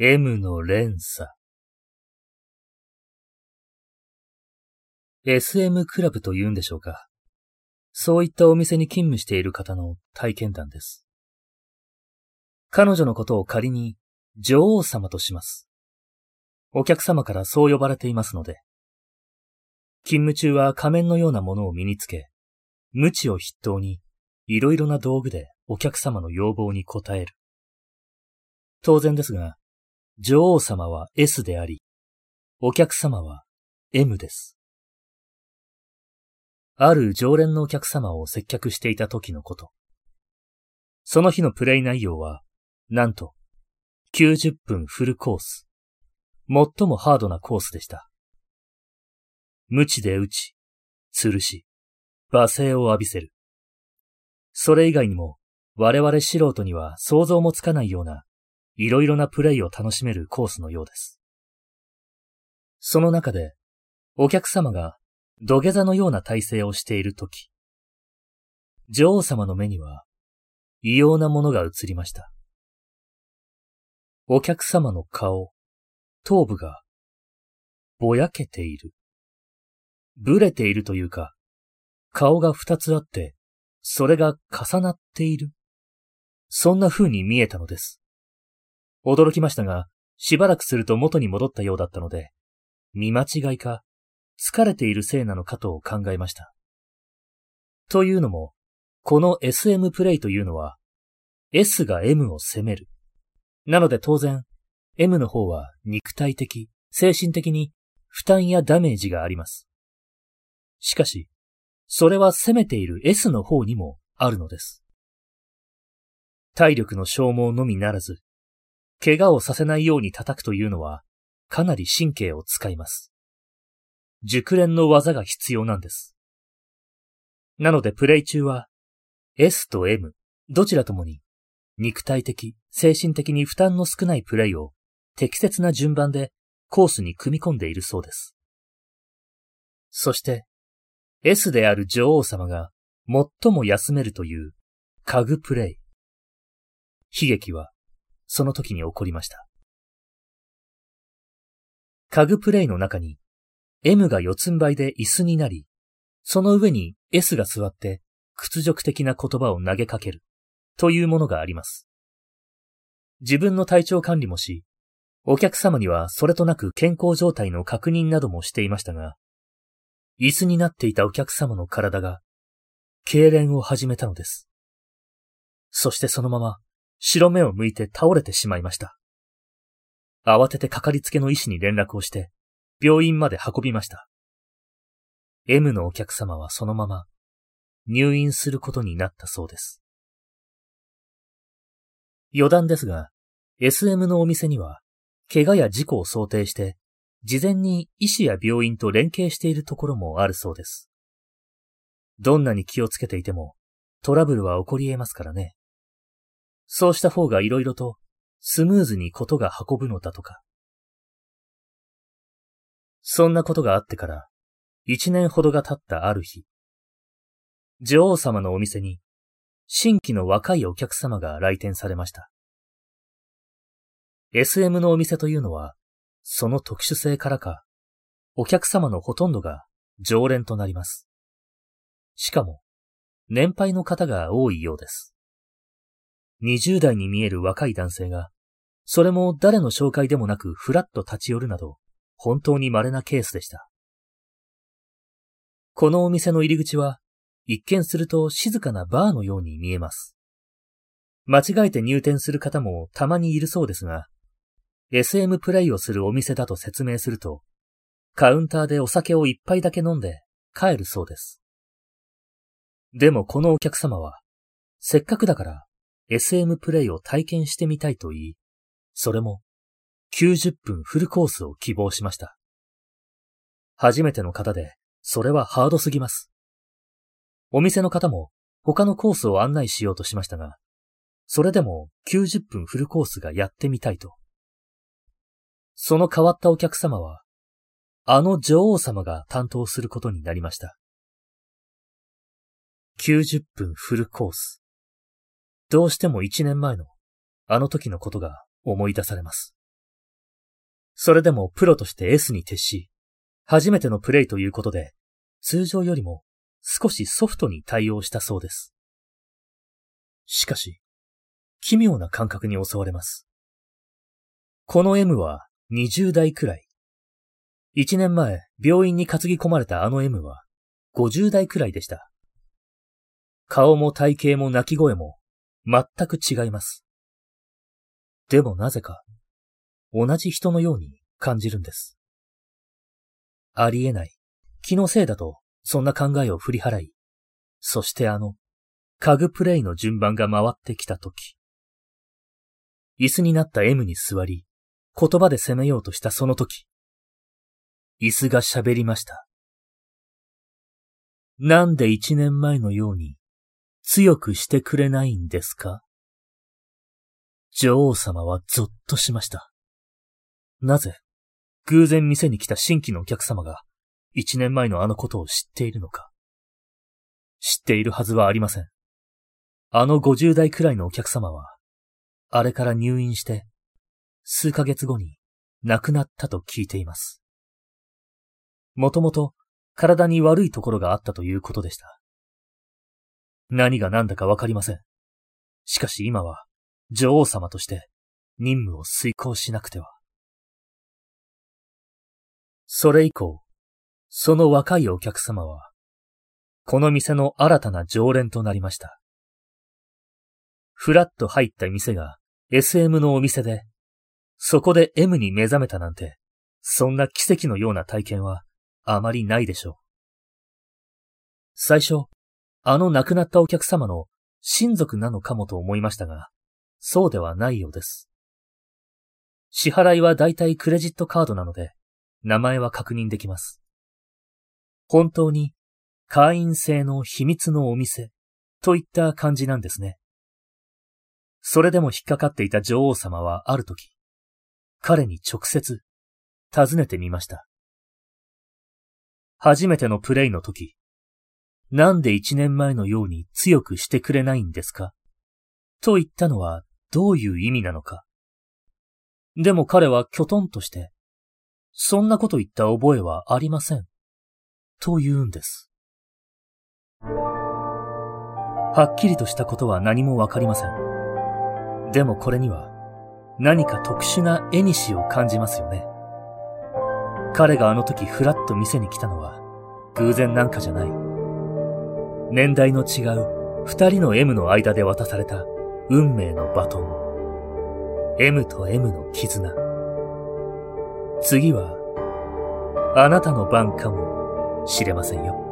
M の連鎖。SM クラブと言うんでしょうか。そういったお店に勤務している方の体験談です。彼女のことを仮に女王様とします。お客様からそう呼ばれていますので。勤務中は仮面のようなものを身につけ、無知を筆頭にいろいろな道具でお客様の要望に応える。当然ですが、女王様は S であり、お客様は M です。ある常連のお客様を接客していた時のこと。その日のプレイ内容は、なんと、90分フルコース。最もハードなコースでした。無知で打ち、吊るし、罵声を浴びせる。それ以外にも、我々素人には想像もつかないような、いろいろなプレイを楽しめるコースのようです。その中で、お客様が土下座のような体勢をしているとき、女王様の目には異様なものが映りました。お客様の顔、頭部がぼやけている。ぶれているというか、顔が二つあって、それが重なっている。そんな風に見えたのです。驚きましたが、しばらくすると元に戻ったようだったので、見間違いか、疲れているせいなのかと考えました。というのも、この SM プレイというのは、S が M を責める。なので当然、M の方は肉体的、精神的に負担やダメージがあります。しかし、それは責めている S の方にもあるのです。体力の消耗のみならず、怪我をさせないように叩くというのは、かなり神経を使います。熟練の技が必要なんです。なのでプレイ中は S と M どちらともに肉体的、精神的に負担の少ないプレイを適切な順番でコースに組み込んでいるそうです。そして S である女王様が最も休めるという家具プレイ。悲劇はその時に起こりました。家具プレイの中に M が四つん這いで椅子になり、その上に S が座って屈辱的な言葉を投げかけるというものがあります。自分の体調管理もし、お客様にはそれとなく健康状態の確認などもしていましたが、椅子になっていたお客様の体が、痙攣を始めたのです。そしてそのまま白目を向いて倒れてしまいました。慌ててかかりつけの医師に連絡をして、病院まで運びました。M のお客様はそのまま入院することになったそうです。余談ですが、SM のお店には、怪我や事故を想定して、事前に医師や病院と連携しているところもあるそうです。どんなに気をつけていても、トラブルは起こり得ますからね。そうした方が色々とスムーズにことが運ぶのだとか。そんなことがあってから一年ほどが経ったある日、女王様のお店に新規の若いお客様が来店されました。SM のお店というのは、その特殊性からか、お客様のほとんどが常連となります。しかも、年配の方が多いようです。20代に見える若い男性が、それも誰の紹介でもなくふらっと立ち寄るなど、本当に稀なケースでした。このお店の入り口は、一見すると静かなバーのように見えます。間違えて入店する方もたまにいるそうですが、SM プレイをするお店だと説明すると、カウンターでお酒を一杯だけ飲んで帰るそうです。でもこのお客様は、せっかくだから SM プレイを体験してみたいと言い、それも90分フルコースを希望しました。初めての方で、それはハードすぎます。お店の方も他のコースを案内しようとしましたが、それでも90分フルコースがやってみたいと。その変わったお客様は、あの女王様が担当することになりました。90分フルコース。どうしても1年前のあの時のことが思い出されます。それでもプロとして S に徹し、初めてのプレイということで、通常よりも少しソフトに対応したそうです。しかし、奇妙な感覚に襲われます。この M は20代くらい。1年前、病院に担ぎ込まれたあの M は50代くらいでした。顔も体型も泣き声も全く違います。でもなぜか同じ人のように感じるんです。ありえない。気のせいだと、そんな考えを振り払い、そしてあの、家具プレイの順番が回ってきたとき、椅子になった M に座り、言葉で責めようとしたその時、椅子が喋りました。なんで一年前のように強くしてくれないんですか？女王様はゾッとしました。なぜ、偶然店に来た新規のお客様が、一年前のあのことを知っているのか。知っているはずはありません。あの50代くらいのお客様は、あれから入院して、数ヶ月後に亡くなったと聞いています。もともと体に悪いところがあったということでした。何が何だかわかりません。しかし今は女王様として任務を遂行しなくては。それ以降、その若いお客様は、この店の新たな常連となりました。ふらっと入った店が SM のお店で、そこで M に目覚めたなんて、そんな奇跡のような体験はあまりないでしょう。最初、あの亡くなったお客様の親族なのかもと思いましたが、そうではないようです。支払いはだいたいクレジットカードなので、名前は確認できます。本当に会員制の秘密のお店といった感じなんですね。それでも引っかかっていた女王様はある時、彼に直接尋ねてみました。初めてのプレイの時、なんで一年前のように強くしてくれないんですか？と言ったのはどういう意味なのか？でも彼はきょとんとして、そんなこと言った覚えはありません。と言うんです。はっきりとしたことは何もわかりません。でもこれには何か特殊な絵にしを感じますよね。彼があの時ふらっと店に来たのは偶然なんかじゃない。年代の違う二人の M の間で渡された運命のバトン。M と M の絆。次は、あなたの番かもしれませんよ。